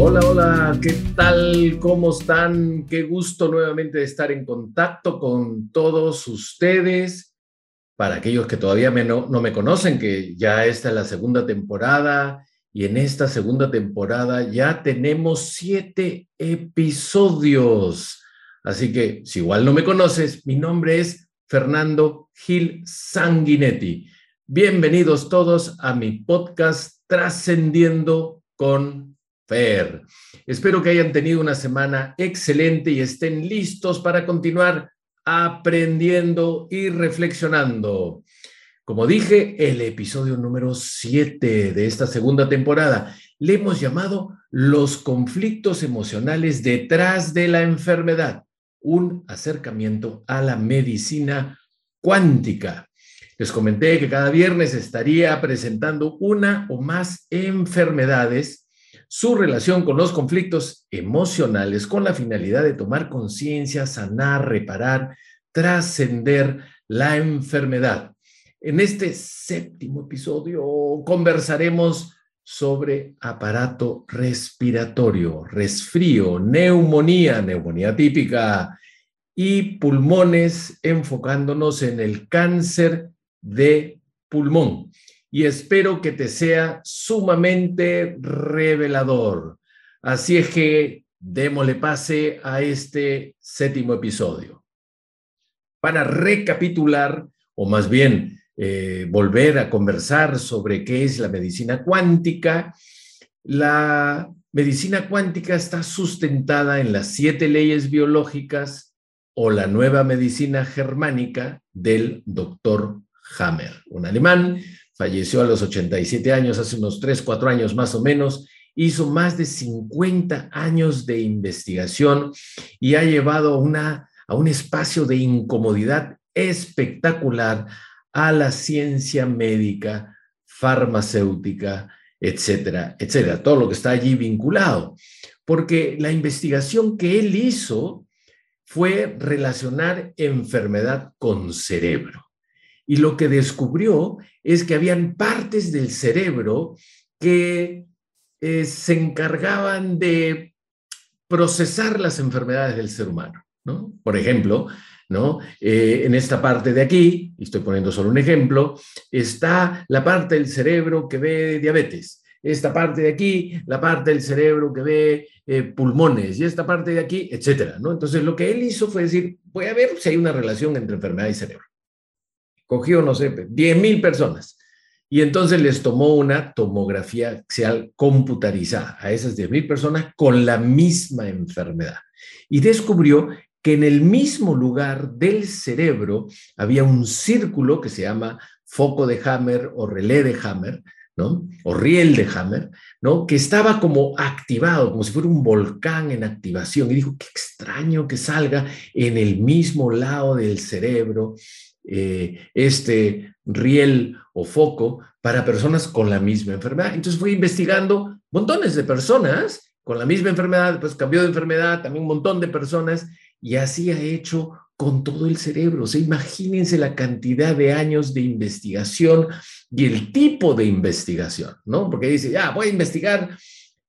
Hola, hola, ¿qué tal? ¿Cómo están? Qué gusto nuevamente estar en contacto con todos ustedes. Para aquellos que todavía no, no, me conocen, que ya esta es la segunda temporada y en esta segunda temporada ya tenemos siete episodios. Así que si igual no me conoces, mi nombre es Fernando Gil Sanguinetti. Bienvenidos todos a mi podcast Trascendiendo con Fer. Espero que hayan tenido una semana excelente y estén listos para continuar aprendiendo y reflexionando. Como dije, el episodio número 7 de esta segunda temporada le hemos llamado Los conflictos emocionales detrás de la enfermedad, un acercamiento a la medicina cuántica. Les comenté que cada viernes estaría presentando una o más enfermedades su relación con los conflictos emocionales con la finalidad de tomar conciencia, sanar, reparar, trascender la enfermedad. En este séptimo episodio conversaremos sobre aparato respiratorio, resfrío, neumonía, neumonía típica y pulmones, enfocándonos en el cáncer de pulmón y espero que te sea sumamente revelador. Así es que démosle pase a este séptimo episodio. Para recapitular, o más bien eh, volver a conversar sobre qué es la medicina cuántica, la medicina cuántica está sustentada en las siete leyes biológicas o la nueva medicina germánica del doctor Hammer, un alemán falleció a los 87 años, hace unos 3, 4 años más o menos, hizo más de 50 años de investigación y ha llevado una, a un espacio de incomodidad espectacular a la ciencia médica, farmacéutica, etcétera, etcétera, todo lo que está allí vinculado. Porque la investigación que él hizo fue relacionar enfermedad con cerebro y lo que descubrió es que habían partes del cerebro que eh, se encargaban de procesar las enfermedades del ser humano. ¿no? Por ejemplo, ¿no? Eh, en esta parte de aquí, y estoy poniendo solo un ejemplo, está la parte del cerebro que ve diabetes. Esta parte de aquí, la parte del cerebro que ve eh, pulmones, y esta parte de aquí, etcétera. ¿no? Entonces, lo que él hizo fue decir, voy a ver si hay una relación entre enfermedad y cerebro cogió, no sé, 10 mil personas. Y entonces les tomó una tomografía axial computarizada a esas 10 mil personas con la misma enfermedad. Y descubrió que en el mismo lugar del cerebro había un círculo que se llama foco de Hammer o relé de Hammer, ¿no? O riel de Hammer, ¿no? Que estaba como activado, como si fuera un volcán en activación. Y dijo, qué extraño que salga en el mismo lado del cerebro eh, este riel o foco para personas con la misma enfermedad. Entonces fui investigando montones de personas con la misma enfermedad, pues cambió de enfermedad, también un montón de personas, y así ha hecho con todo el cerebro. O sea, imagínense la cantidad de años de investigación y el tipo de investigación, ¿no? Porque dice, ya, voy a investigar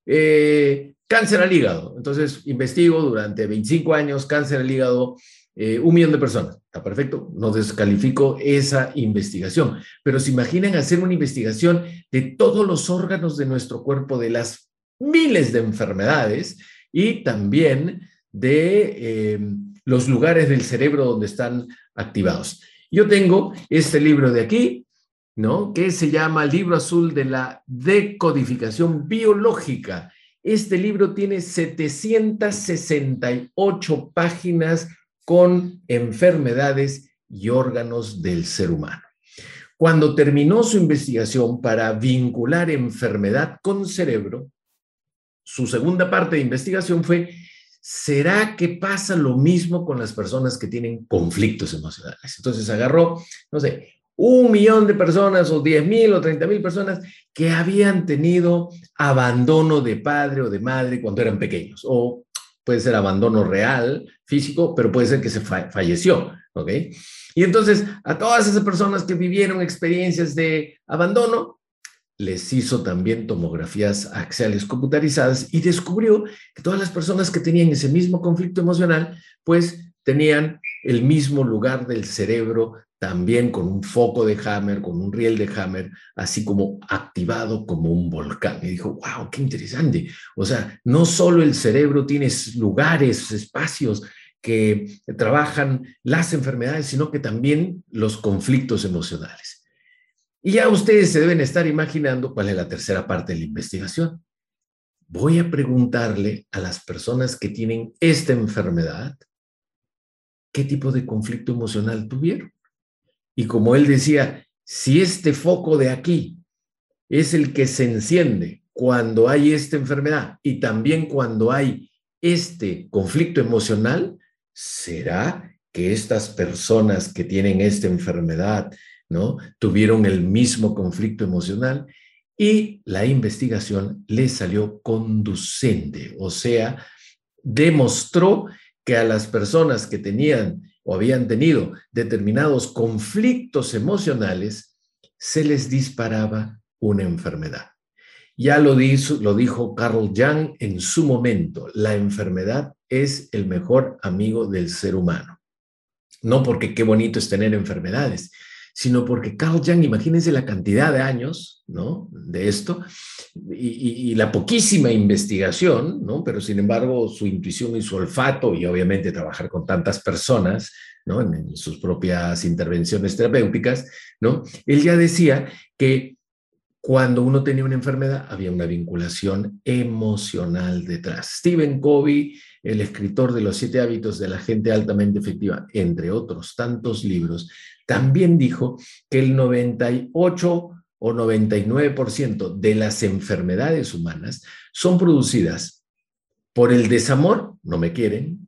eh, cáncer al hígado. Entonces, investigo durante 25 años cáncer al hígado eh, un millón de personas. Está perfecto, no descalifico esa investigación, pero se imaginan hacer una investigación de todos los órganos de nuestro cuerpo, de las miles de enfermedades y también de eh, los lugares del cerebro donde están activados. Yo tengo este libro de aquí, ¿no? Que se llama Libro Azul de la Decodificación Biológica. Este libro tiene 768 páginas con enfermedades y órganos del ser humano. Cuando terminó su investigación para vincular enfermedad con cerebro, su segunda parte de investigación fue, ¿será que pasa lo mismo con las personas que tienen conflictos emocionales? Entonces agarró, no sé, un millón de personas o diez mil o treinta mil personas que habían tenido abandono de padre o de madre cuando eran pequeños o puede ser abandono real, físico, pero puede ser que se falleció. Y entonces, a todas esas personas que vivieron experiencias de abandono, les hizo también tomografías axiales computarizadas y descubrió que todas las personas que tenían ese mismo conflicto emocional, pues tenían el mismo lugar del cerebro también con un foco de Hammer, con un riel de Hammer, así como activado como un volcán. Y dijo, wow, qué interesante. O sea, no solo el cerebro tiene lugares, espacios que trabajan las enfermedades, sino que también los conflictos emocionales. Y ya ustedes se deben estar imaginando cuál es la tercera parte de la investigación. Voy a preguntarle a las personas que tienen esta enfermedad qué tipo de conflicto emocional tuvieron. Y como él decía, si este foco de aquí es el que se enciende cuando hay esta enfermedad y también cuando hay este conflicto emocional, ¿será que estas personas que tienen esta enfermedad ¿no? Tuvieron el mismo conflicto emocional y la investigación les salió conducente, o sea, demostró que a las personas que tenían o habían tenido determinados conflictos emocionales, se les disparaba una enfermedad. Ya lo, lo dijo Carl Jung en su momento, la enfermedad es el mejor amigo del ser humano. No porque qué bonito es tener enfermedades, sino porque Carl Jung, imagínense la cantidad de años, ¿no? De esto, y, la poquísima investigación, ¿no? Pero sin embargo, su intuición y su olfato, y obviamente trabajar con tantas personas, ¿no? En, en sus propias intervenciones terapéuticas, ¿no? Él ya decía que cuando uno tenía una enfermedad, había una vinculación emocional detrás. Stephen Covey, el escritor de los siete hábitos de la gente altamente efectiva, entre otros tantos libros, también dijo que el 98 o 99% de las enfermedades humanas son producidas por el desamor, no me quieren,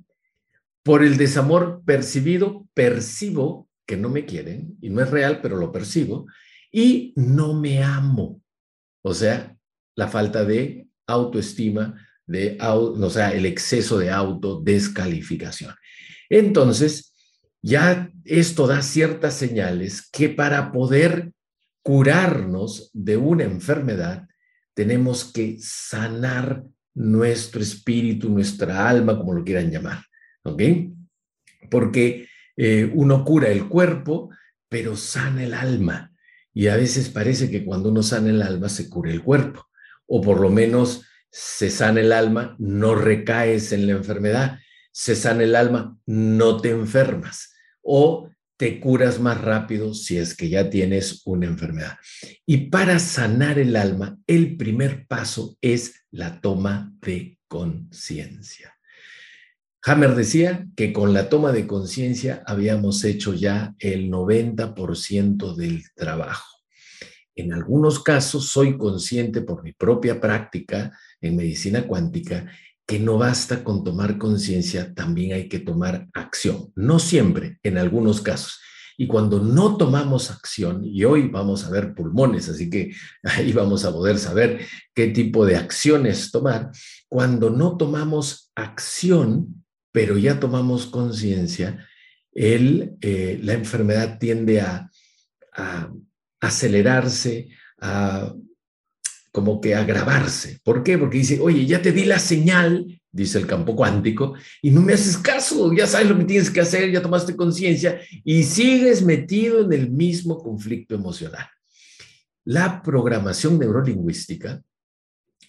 por el desamor percibido, percibo que no me quieren, y no es real, pero lo percibo, y no me amo. O sea, la falta de autoestima, de, o sea, el exceso de autodescalificación. Entonces, ya esto da ciertas señales que para poder curarnos de una enfermedad, tenemos que sanar nuestro espíritu, nuestra alma, como lo quieran llamar. ¿Ok? Porque eh, uno cura el cuerpo, pero sana el alma. Y a veces parece que cuando uno sana el alma se cura el cuerpo. O por lo menos se sana el alma, no recaes en la enfermedad. Se sana el alma, no te enfermas o te curas más rápido si es que ya tienes una enfermedad. Y para sanar el alma, el primer paso es la toma de conciencia. Hammer decía que con la toma de conciencia habíamos hecho ya el 90% del trabajo. En algunos casos soy consciente por mi propia práctica en medicina cuántica que no basta con tomar conciencia, también hay que tomar acción. No siempre, en algunos casos. Y cuando no tomamos acción, y hoy vamos a ver pulmones, así que ahí vamos a poder saber qué tipo de acciones tomar, cuando no tomamos acción, pero ya tomamos conciencia, eh, la enfermedad tiende a, a acelerarse, a como que agravarse. ¿Por qué? Porque dice, oye, ya te di la señal, dice el campo cuántico, y no me haces caso, ya sabes lo que tienes que hacer, ya tomaste conciencia y sigues metido en el mismo conflicto emocional. La programación neurolingüística,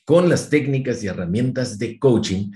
con las técnicas y herramientas de coaching,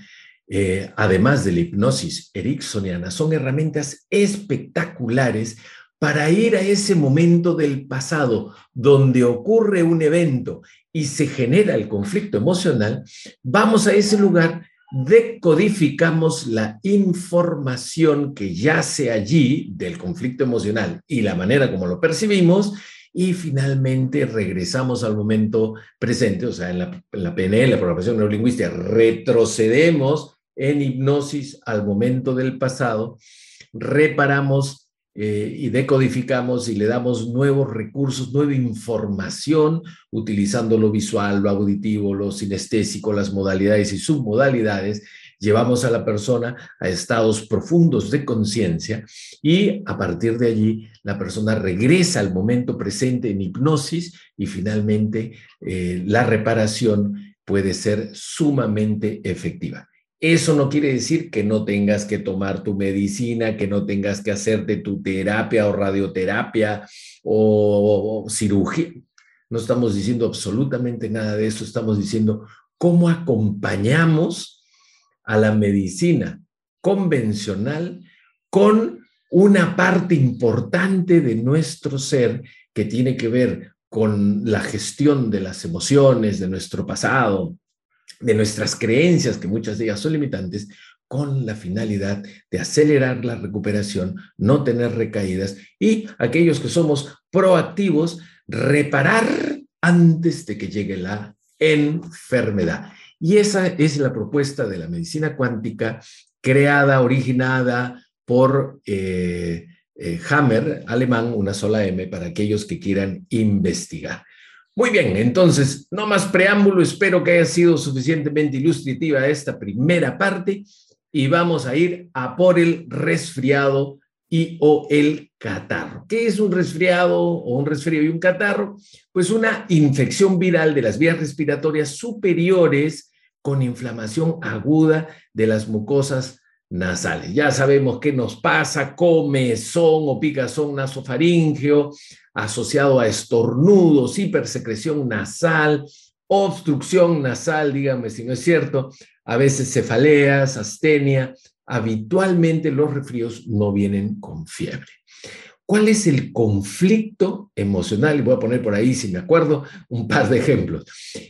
eh, además de la hipnosis ericksoniana, son herramientas espectaculares para ir a ese momento del pasado donde ocurre un evento y se genera el conflicto emocional, vamos a ese lugar, decodificamos la información que yace allí del conflicto emocional y la manera como lo percibimos y finalmente regresamos al momento presente, o sea, en la, en la PNL, la programación neurolingüística, retrocedemos en hipnosis al momento del pasado, reparamos eh, y decodificamos y le damos nuevos recursos, nueva información, utilizando lo visual, lo auditivo, lo sinestésico, las modalidades y submodalidades, llevamos a la persona a estados profundos de conciencia y a partir de allí la persona regresa al momento presente en hipnosis y finalmente eh, la reparación puede ser sumamente efectiva. Eso no quiere decir que no tengas que tomar tu medicina, que no tengas que hacerte tu terapia o radioterapia o, cirugía. No estamos diciendo absolutamente nada de eso, estamos diciendo cómo acompañamos a la medicina convencional con una parte importante de nuestro ser que tiene que ver con la gestión de las emociones, de nuestro pasado, de nuestras creencias, que muchas de ellas son limitantes, con la finalidad de acelerar la recuperación, no tener recaídas y aquellos que somos proactivos, reparar antes de que llegue la enfermedad. Y esa es la propuesta de la medicina cuántica creada, originada por eh, eh, Hammer, alemán, una sola M, para aquellos que quieran investigar. Muy bien, entonces, no más preámbulo, espero que haya sido suficientemente ilustrativa esta primera parte y vamos a ir a por el resfriado y o el catarro. ¿Qué es un resfriado o un resfrío y un catarro? Pues una infección viral de las vías respiratorias superiores con inflamación aguda de las mucosas nasales. Ya sabemos qué nos pasa, comezón o picazón nasofaringeo, asociado a estornudos, hipersecreción nasal, obstrucción nasal, dígame si no es cierto, a veces cefaleas, astenia. Habitualmente los resfríos no vienen con fiebre. ¿Cuál es el conflicto emocional? Y voy a poner por ahí, si me acuerdo, un par de ejemplos.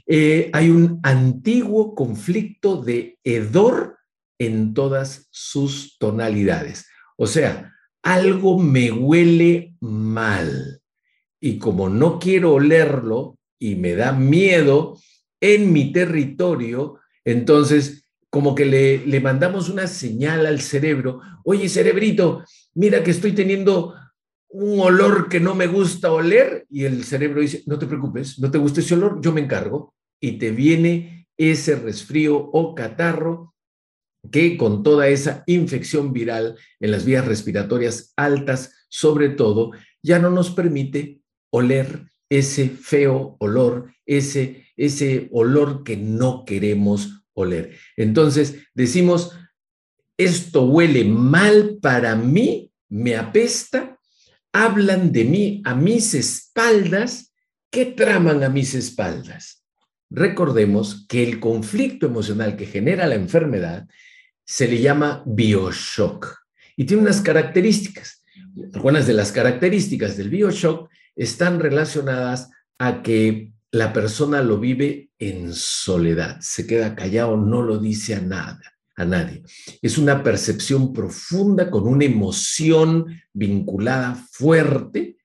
Eh, hay un antiguo conflicto de hedor en todas sus tonalidades. O sea, algo me huele mal y como no quiero olerlo y me da miedo en mi territorio, entonces como que le, le mandamos una señal al cerebro, oye cerebrito, mira que estoy teniendo un olor que no me gusta oler y el cerebro dice, no te preocupes, no te gusta ese olor, yo me encargo y te viene ese resfrío o catarro que con toda esa infección viral en las vías respiratorias altas, sobre todo, ya no nos permite oler ese feo olor, ese, ese olor que no queremos oler. Entonces decimos, esto huele mal para mí, me apesta, hablan de mí a mis espaldas, ¿qué traman a mis espaldas? Recordemos que el conflicto emocional que genera la enfermedad se le llama bioshock y tiene unas características. Algunas de las características del bioshock están relacionadas a que la persona lo vive en soledad, se queda callado, no lo dice a nada, a nadie. Es una percepción profunda con una emoción vinculada fuerte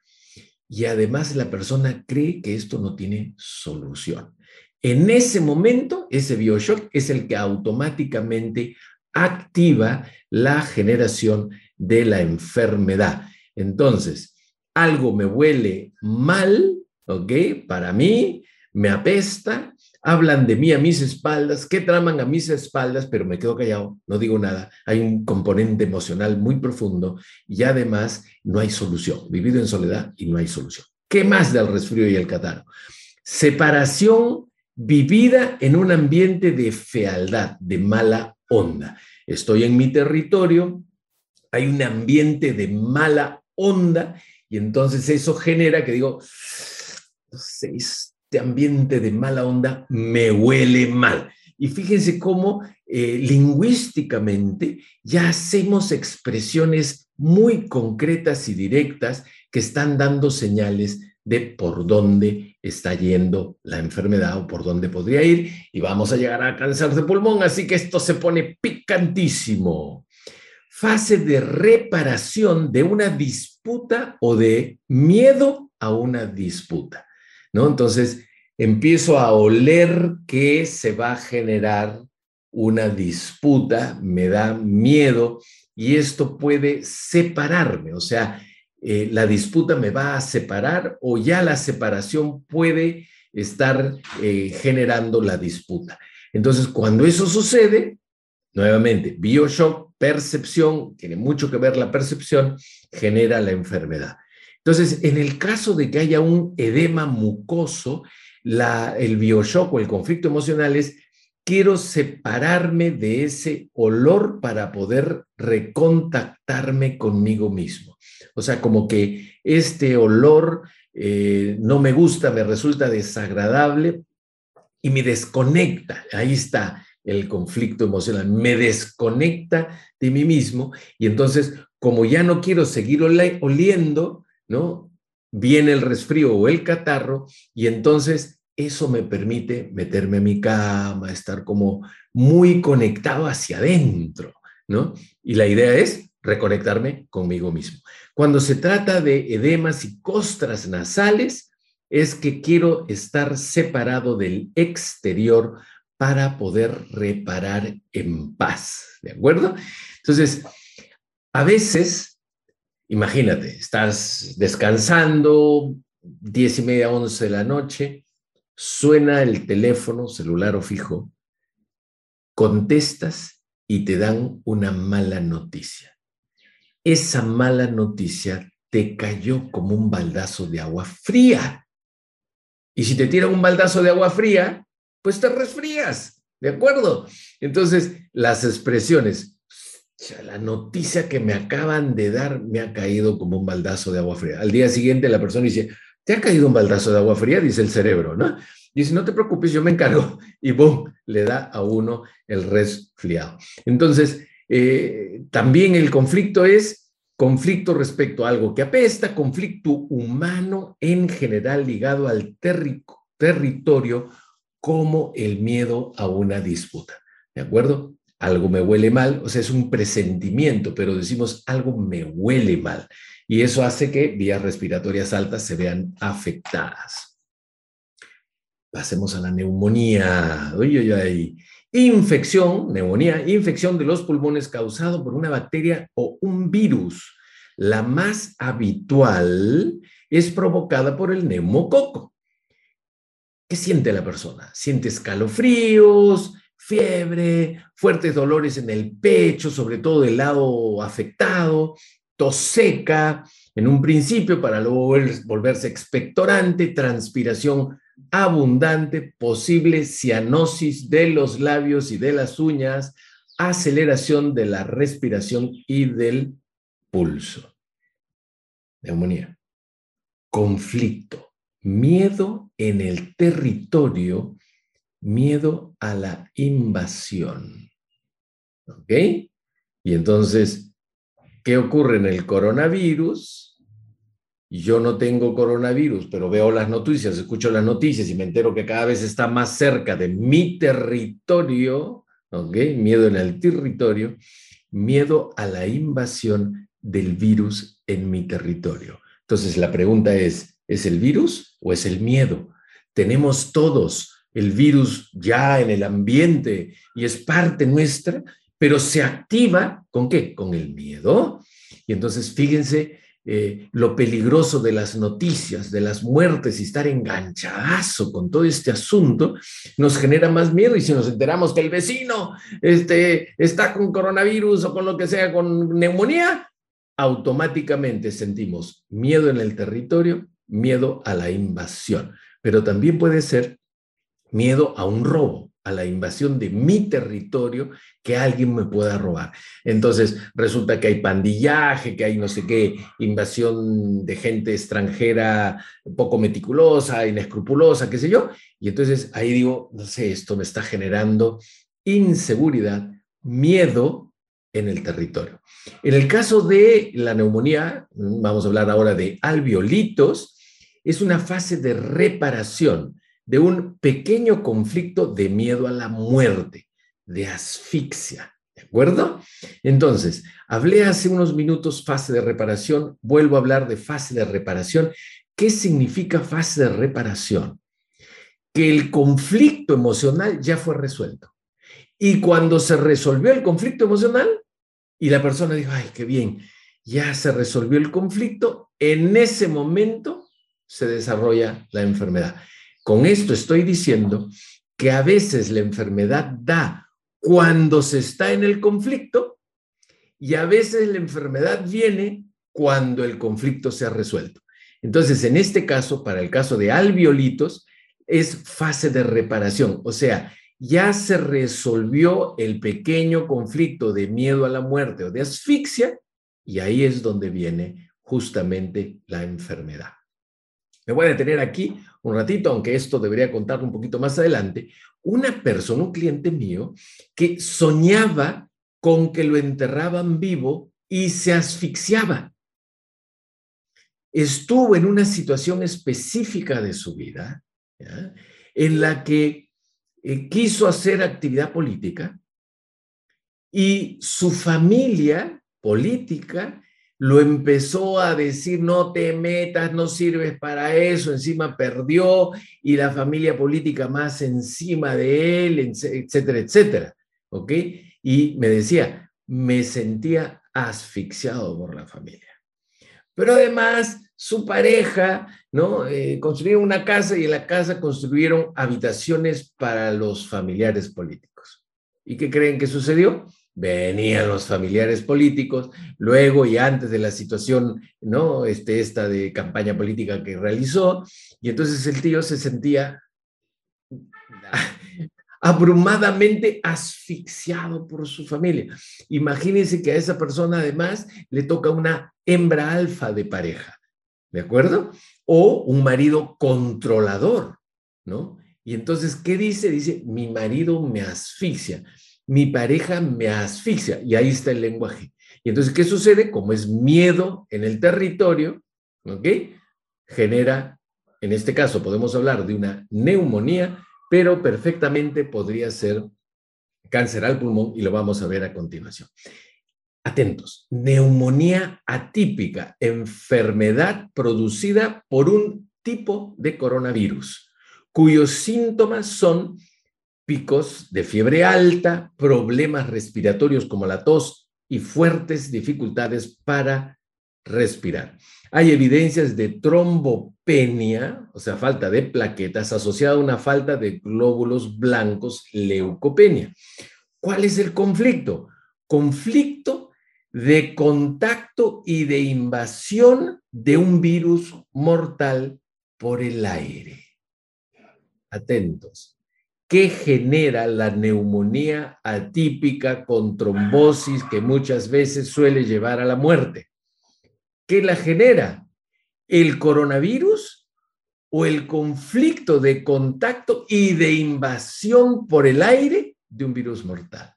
y además la persona cree que esto no tiene solución. En ese momento, ese bioshock es el que automáticamente activa la generación de la enfermedad. Entonces, algo me huele mal, ¿ok? Para mí, me apesta, hablan de mí a mis espaldas, ¿qué traman a mis espaldas? Pero me quedo callado, no digo nada. Hay un componente emocional muy profundo y además no hay solución. Vivido en soledad y no hay solución. ¿Qué más del resfrío y el catarro? Separación vivida en un ambiente de fealdad, de mala onda. Estoy en mi territorio, hay un ambiente de mala onda y entonces eso genera que digo, sé, este ambiente de mala onda me huele mal. Y fíjense cómo eh, lingüísticamente ya hacemos expresiones muy concretas y directas que están dando señales de por dónde está yendo la enfermedad o por dónde podría ir y vamos a llegar a cáncer de pulmón, así que esto se pone picantísimo fase de reparación de una disputa o de miedo a una disputa, ¿no? Entonces, empiezo a oler que se va a generar una disputa, me da miedo y esto puede separarme, o sea, eh, la disputa me va a separar o ya la separación puede estar eh, generando la disputa. Entonces, cuando eso sucede, Nuevamente, bioshock, percepción, tiene mucho que ver la percepción, genera la enfermedad. Entonces, en el caso de que haya un edema mucoso, la, el bioshock o el conflicto emocional es quiero separarme de ese olor para poder recontactarme conmigo mismo. O sea, como que este olor eh, no me gusta, me resulta desagradable y me desconecta. Ahí está el conflicto emocional, me desconecta de mí mismo y entonces, como ya no quiero seguir oliendo, ¿no? Viene el resfrío o el catarro y entonces eso me permite meterme a mi cama, estar como muy conectado hacia adentro, ¿no? Y la idea es reconectarme conmigo mismo. Cuando se trata de edemas y costras nasales, es que quiero estar separado del exterior para poder reparar en paz, ¿de acuerdo? Entonces, a veces, imagínate, estás descansando, diez y media, once de la noche, suena el teléfono celular o fijo, contestas y te dan una mala noticia. Esa mala noticia te cayó como un baldazo de agua fría. Y si te tiran un baldazo de agua fría, pues te resfrías, ¿de acuerdo? Entonces, las expresiones, la noticia que me acaban de dar me ha caído como un baldazo de agua fría. Al día siguiente la persona dice, te ha caído un baldazo de agua fría, dice el cerebro, ¿no? Dice, no te preocupes, yo me encargo. Y boom, le da a uno el resfriado. Entonces, eh, también el conflicto es conflicto respecto a algo que apesta, conflicto humano en general ligado al territorio como el miedo a una disputa. ¿De acuerdo? Algo me huele mal, o sea, es un presentimiento, pero decimos algo me huele mal y eso hace que vías respiratorias altas se vean afectadas. Pasemos a la neumonía. Uy, Infección, neumonía, infección de los pulmones causado por una bacteria o un virus. La más habitual es provocada por el neumococo. ¿Qué siente la persona? Siente escalofríos, fiebre, fuertes dolores en el pecho, sobre todo del lado afectado, tos seca en un principio para luego volverse expectorante, transpiración abundante, posible cianosis de los labios y de las uñas, aceleración de la respiración y del pulso. Neumonía. Conflicto. Miedo en el territorio, miedo a la invasión. ¿Ok? Y entonces ¿Qué ocurre en el coronavirus? Yo no tengo coronavirus, pero veo las noticias, escucho las noticias y me entero que cada vez está más cerca de mi territorio, ¿ok? Miedo en el territorio, miedo a la invasión del virus en mi territorio. Entonces la pregunta es, ¿es el virus o es el miedo? Tenemos todos el virus ya en el ambiente y es parte nuestra pero se activa con qué? Con el miedo. Y entonces fíjense eh, lo peligroso de las noticias, de las muertes y estar enganchadazo con todo este asunto, nos genera más miedo. Y si nos enteramos que el vecino este, está con coronavirus o con lo que sea, con neumonía, automáticamente sentimos miedo en el territorio, miedo a la invasión, pero también puede ser miedo a un robo a la invasión de mi territorio que alguien me pueda robar. Entonces, resulta que hay pandillaje, que hay no sé qué, invasión de gente extranjera poco meticulosa, inescrupulosa, qué sé yo. Y entonces ahí digo, no sé, esto me está generando inseguridad, miedo en el territorio. En el caso de la neumonía, vamos a hablar ahora de alveolitos, es una fase de reparación de un pequeño conflicto de miedo a la muerte, de asfixia. ¿De acuerdo? Entonces, hablé hace unos minutos fase de reparación, vuelvo a hablar de fase de reparación. ¿Qué significa fase de reparación? Que el conflicto emocional ya fue resuelto. Y cuando se resolvió el conflicto emocional y la persona dijo, ay, qué bien, ya se resolvió el conflicto, en ese momento se desarrolla la enfermedad. Con esto estoy diciendo que a veces la enfermedad da cuando se está en el conflicto y a veces la enfermedad viene cuando el conflicto se ha resuelto. Entonces, en este caso, para el caso de alveolitos, es fase de reparación, o sea, ya se resolvió el pequeño conflicto de miedo a la muerte o de asfixia y ahí es donde viene justamente la enfermedad. Me voy a detener aquí un ratito, aunque esto debería contar un poquito más adelante. Una persona, un cliente mío, que soñaba con que lo enterraban vivo y se asfixiaba. Estuvo en una situación específica de su vida en la que eh, quiso hacer actividad política y su familia política lo empezó a decir, no te metas, no sirves para eso, encima perdió y la familia política más encima de él, etcétera, etcétera. ¿Ok? Y me decía, me sentía asfixiado por la familia. Pero además, su pareja, ¿no? Eh, construyeron una casa y en la casa construyeron habitaciones para los familiares políticos. ¿Y qué creen que sucedió? Venían los familiares políticos, luego y antes de la situación, ¿no? Este, esta de campaña política que realizó, y entonces el tío se sentía abrumadamente asfixiado por su familia. Imagínense que a esa persona además le toca una hembra alfa de pareja, ¿de acuerdo? O un marido controlador, ¿no? Y entonces, ¿qué dice? Dice, mi marido me asfixia mi pareja me asfixia. Y ahí está el lenguaje. Y entonces, ¿qué sucede? Como es miedo en el territorio, ¿ok? Genera, en este caso podemos hablar de una neumonía, pero perfectamente podría ser cáncer al pulmón y lo vamos a ver a continuación. Atentos, neumonía atípica, enfermedad producida por un tipo de coronavirus, cuyos síntomas son picos de fiebre alta, problemas respiratorios como la tos y fuertes dificultades para respirar. Hay evidencias de trombopenia, o sea, falta de plaquetas asociada a una falta de glóbulos blancos, leucopenia. ¿Cuál es el conflicto? Conflicto de contacto y de invasión de un virus mortal por el aire. Atentos. ¿Qué genera la neumonía atípica con trombosis que muchas veces suele llevar a la muerte? ¿Qué la genera? ¿El coronavirus o el conflicto de contacto y de invasión por el aire de un virus mortal?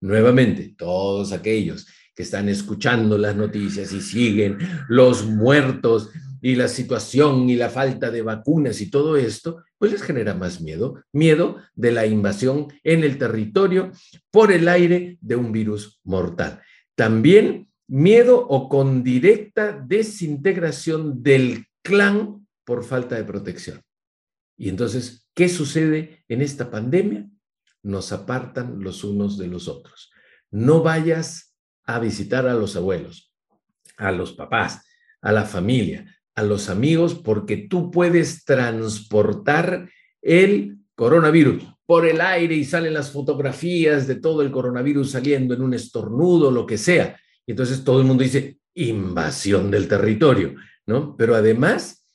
Nuevamente, todos aquellos que están escuchando las noticias y siguen los muertos y la situación y la falta de vacunas y todo esto, pues les genera más miedo, miedo de la invasión en el territorio por el aire de un virus mortal. También miedo o con directa desintegración del clan por falta de protección. Y entonces, ¿qué sucede en esta pandemia? Nos apartan los unos de los otros. No vayas a visitar a los abuelos, a los papás, a la familia, a los amigos porque tú puedes transportar el coronavirus por el aire y salen las fotografías de todo el coronavirus saliendo en un estornudo, lo que sea. Y entonces todo el mundo dice invasión del territorio, ¿no? Pero además,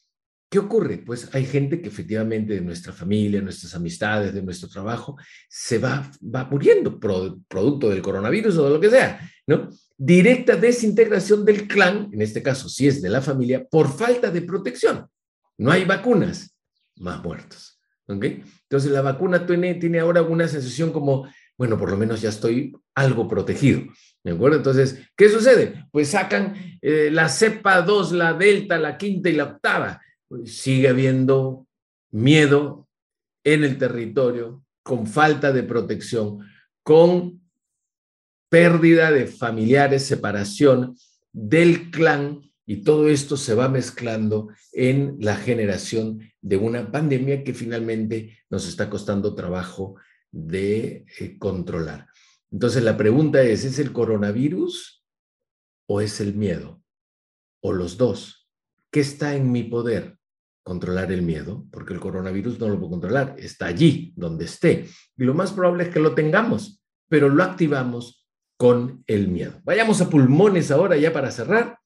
¿qué ocurre? Pues hay gente que efectivamente de nuestra familia, nuestras amistades, de nuestro trabajo, se va, va muriendo producto del coronavirus o de lo que sea, ¿no? Directa desintegración del clan, en este caso si es de la familia, por falta de protección. No hay vacunas, más muertos. Entonces la vacuna tiene, tiene ahora una sensación como, bueno, por lo menos ya estoy algo protegido. ¿De acuerdo? Entonces, ¿qué sucede? Pues sacan eh, la cepa 2, la delta, la quinta y la octava. Sigue habiendo miedo en el territorio, con falta de protección, con pérdida de familiares, separación del clan y todo esto se va mezclando en la generación de una pandemia que finalmente nos está costando trabajo de eh, controlar. Entonces la pregunta es, ¿es el coronavirus o es el miedo? ¿O los dos? ¿Qué está en mi poder? controlar el miedo, porque el coronavirus no lo puedo controlar, está allí, donde esté. Y lo más probable es que lo tengamos, pero lo activamos con el miedo. Vayamos a pulmones ahora ya para cerrar.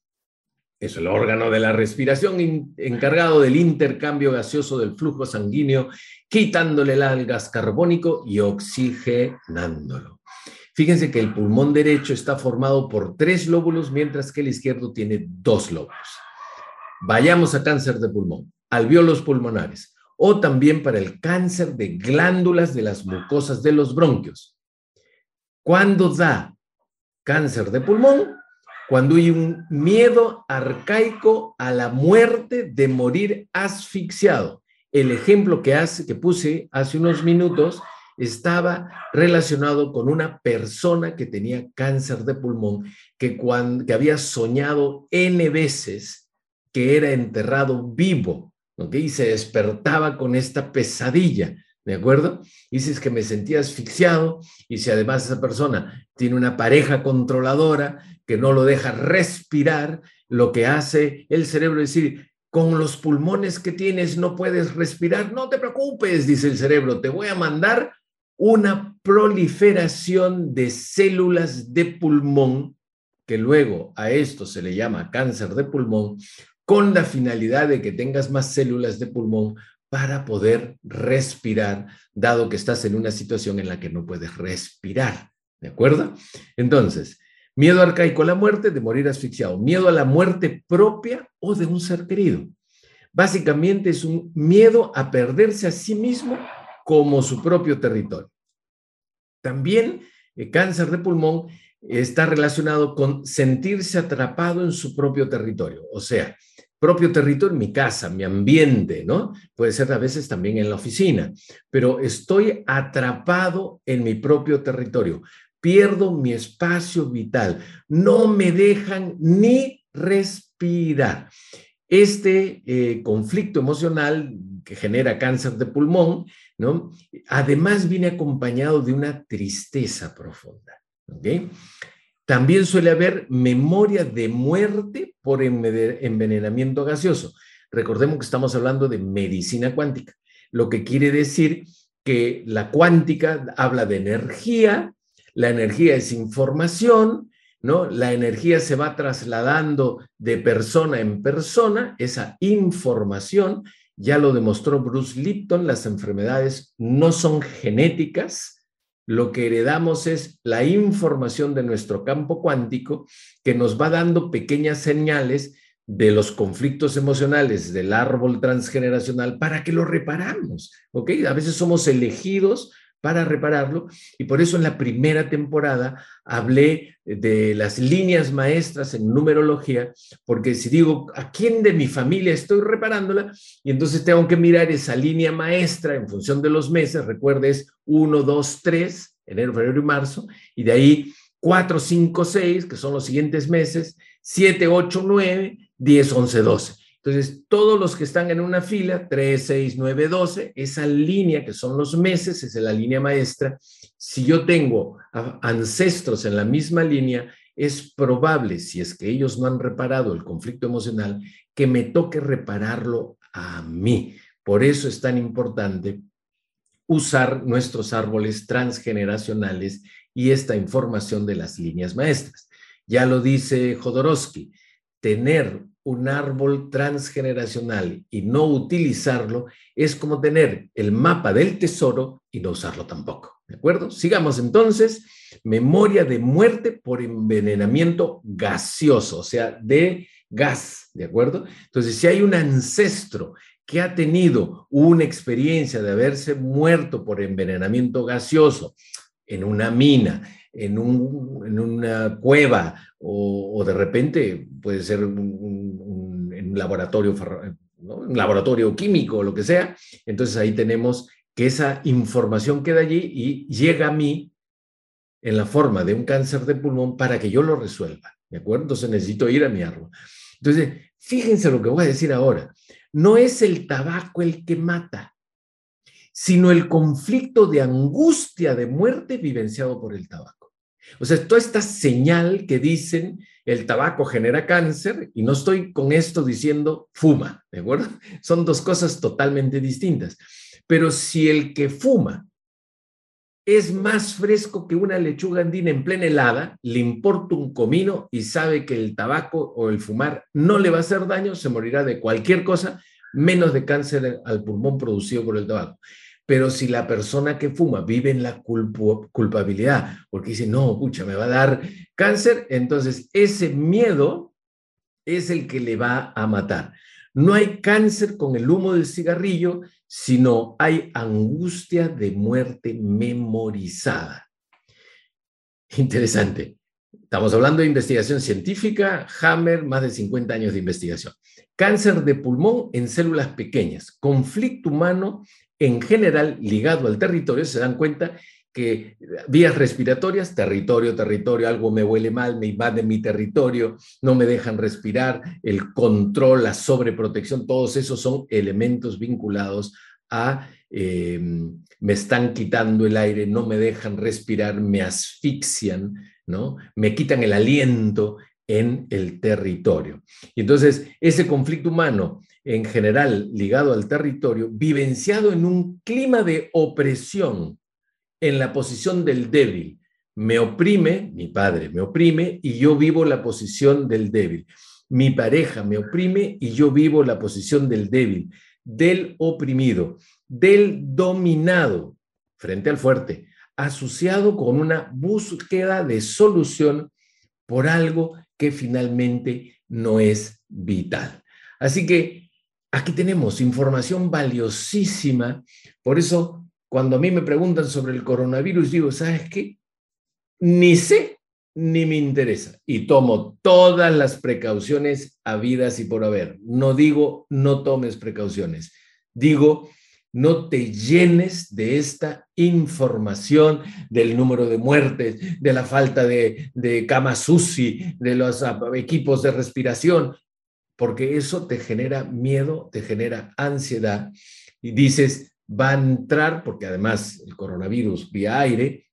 Es el órgano de la respiración encargado del intercambio gaseoso del flujo sanguíneo, quitándole el gas carbónico y oxigenándolo. Fíjense que el pulmón derecho está formado por tres lóbulos, mientras que el izquierdo tiene dos lóbulos. Vayamos a cáncer de pulmón, alveolos pulmonares, o también para el cáncer de glándulas de las mucosas de los bronquios. ¿Cuándo da cáncer de pulmón? Cuando hay un miedo arcaico a la muerte de morir asfixiado. El ejemplo que, hace, que puse hace unos minutos estaba relacionado con una persona que tenía cáncer de pulmón, que, cuando, que había soñado N veces que era enterrado vivo. Y se despertaba con esta pesadilla, ¿de acuerdo? Y si es que me sentía asfixiado, y si además esa persona tiene una pareja controladora que no lo deja respirar, lo que hace el cerebro es decir, con los pulmones que tienes no puedes respirar, no te preocupes, dice el cerebro, te voy a mandar una proliferación de células de pulmón, que luego a esto se le llama cáncer de pulmón, con la finalidad de que tengas más células de pulmón para poder respirar, dado que estás en una situación en la que no puedes respirar. ¿De acuerdo? Entonces, miedo arcaico a la muerte, de morir asfixiado, miedo a la muerte propia o de un ser querido. Básicamente es un miedo a perderse a sí mismo como su propio territorio. También el cáncer de pulmón está relacionado con sentirse atrapado en su propio territorio, o sea, propio territorio, mi casa, mi ambiente, ¿no? Puede ser a veces también en la oficina, pero estoy atrapado en mi propio territorio, pierdo mi espacio vital, no me dejan ni respirar. Este eh, conflicto emocional que genera cáncer de pulmón ¿no? Además viene acompañado de una tristeza profunda, También suele haber memoria de muerte por envenenamiento gaseoso. Recordemos que estamos hablando de medicina cuántica, lo que quiere decir que la cuántica habla de energía, la energía es información, ¿no? La energía se va trasladando de persona en persona, esa información, ya lo demostró Bruce Lipton, las enfermedades no son genéticas, lo que heredamos es la información de nuestro campo cuántico que nos va dando pequeñas señales de los conflictos emocionales del árbol transgeneracional para que lo reparamos, ¿ok? A veces somos elegidos para repararlo. Y por eso en la primera temporada hablé de las líneas maestras en numerología, porque si digo, ¿a quién de mi familia estoy reparándola? Y entonces tengo que mirar esa línea maestra en función de los meses, recuerdes 1, 2, 3, enero, febrero y marzo, y de ahí 4, 5, 6, que son los siguientes meses, 7, 8, 9, 10, 11, 12. Entonces, todos los que están en una fila, 3, 6, 9, 12, esa línea que son los meses, es la línea maestra. Si yo tengo ancestros en la misma línea, es probable, si es que ellos no han reparado el conflicto emocional, que me toque repararlo a mí. Por eso es tan importante usar nuestros árboles transgeneracionales y esta información de las líneas maestras. Ya lo dice Jodorowsky, tener un árbol transgeneracional y no utilizarlo es como tener el mapa del tesoro y no usarlo tampoco. ¿De acuerdo? Sigamos entonces. Memoria de muerte por envenenamiento gaseoso, o sea, de gas. ¿De acuerdo? Entonces, si hay un ancestro que ha tenido una experiencia de haberse muerto por envenenamiento gaseoso en una mina, en, una cueva o, de repente puede ser un, un laboratorio, laboratorio químico o lo que sea. Entonces ahí tenemos que esa información queda allí y llega a mí en la forma de un cáncer de pulmón para que yo lo resuelva. ¿De acuerdo? Entonces necesito ir a mi árbol. Entonces, fíjense lo que voy a decir ahora. No es el tabaco el que mata, sino el conflicto de angustia de muerte vivenciado por el tabaco. O sea, toda esta señal que dicen el tabaco genera cáncer, y no estoy con esto diciendo fuma, ¿de acuerdo? Son dos cosas totalmente distintas. Pero si el que fuma es más fresco que una lechuga andina en plena helada, le importa un comino y sabe que el tabaco o el fumar no le va a hacer daño, se morirá de cualquier cosa, menos de cáncer al pulmón producido por el tabaco. Pero si la persona que fuma vive en la culpabilidad, porque dice, no, pucha, me va a dar cáncer, entonces ese miedo es el que le va a matar. No hay cáncer con el humo del cigarrillo, sino hay angustia de muerte memorizada. Interesante. Estamos hablando de investigación científica, Hammer, más de 50 años de investigación. Cáncer de pulmón en células pequeñas, conflicto humano en general ligado al territorio, se dan cuenta que vías respiratorias, territorio, territorio, algo me huele mal, me invade mi territorio, no me dejan respirar, el control, la sobreprotección, todos esos son elementos vinculados a eh, me están quitando el aire, no me dejan respirar, me asfixian, ¿no? Me quitan el aliento en el territorio. Y entonces, ese conflicto humano en general ligado al territorio, vivenciado en un clima de opresión, en la posición del débil. Me oprime, mi padre me oprime y yo vivo la posición del débil. Mi pareja me oprime y yo vivo la posición del débil, del oprimido, del dominado frente al fuerte, asociado con una búsqueda de solución por algo que finalmente no es vital. Así que Aquí tenemos información valiosísima. Por eso, cuando a mí me preguntan sobre el coronavirus, digo, ¿sabes qué? Ni sé ni me interesa. Y tomo todas las precauciones habidas y por haber. No digo, no tomes precauciones. Digo, no te llenes de esta información del número de muertes, de la falta de, de camas UCI, de los equipos de respiración porque eso te genera miedo, te genera ansiedad y dices, va a entrar, porque además el coronavirus vía aire,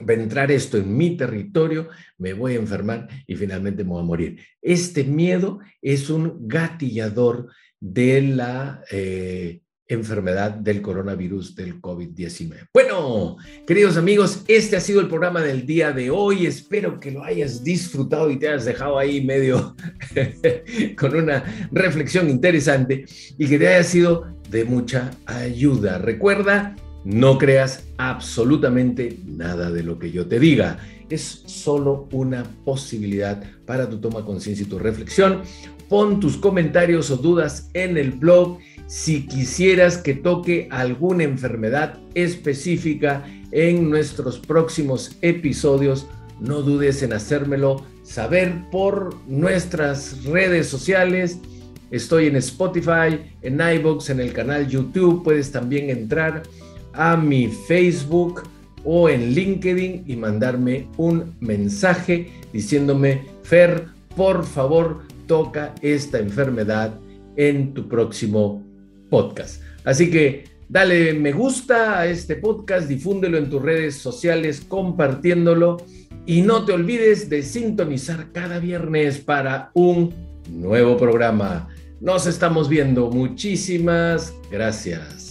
va a entrar esto en mi territorio, me voy a enfermar y finalmente me voy a morir. Este miedo es un gatillador de la eh, enfermedad del coronavirus del COVID-19. Bueno, queridos amigos, este ha sido el programa del día de hoy. Espero que lo hayas disfrutado y te hayas dejado ahí medio con una reflexión interesante y que te haya sido de mucha ayuda. Recuerda, no creas absolutamente nada de lo que yo te diga. Es solo una posibilidad para tu toma conciencia y tu reflexión. Pon tus comentarios o dudas en el blog si quisieras que toque alguna enfermedad específica en nuestros próximos episodios, no dudes en hacérmelo saber por nuestras redes sociales. Estoy en Spotify, en iBox, en el canal YouTube. Puedes también entrar a mi Facebook o en LinkedIn y mandarme un mensaje diciéndome, Fer, por favor, toca esta enfermedad en tu próximo podcast. Así que dale me gusta a este podcast, difúndelo en tus redes sociales, compartiéndolo y no te olvides de sintonizar cada viernes para un nuevo programa. Nos estamos viendo. Muchísimas gracias.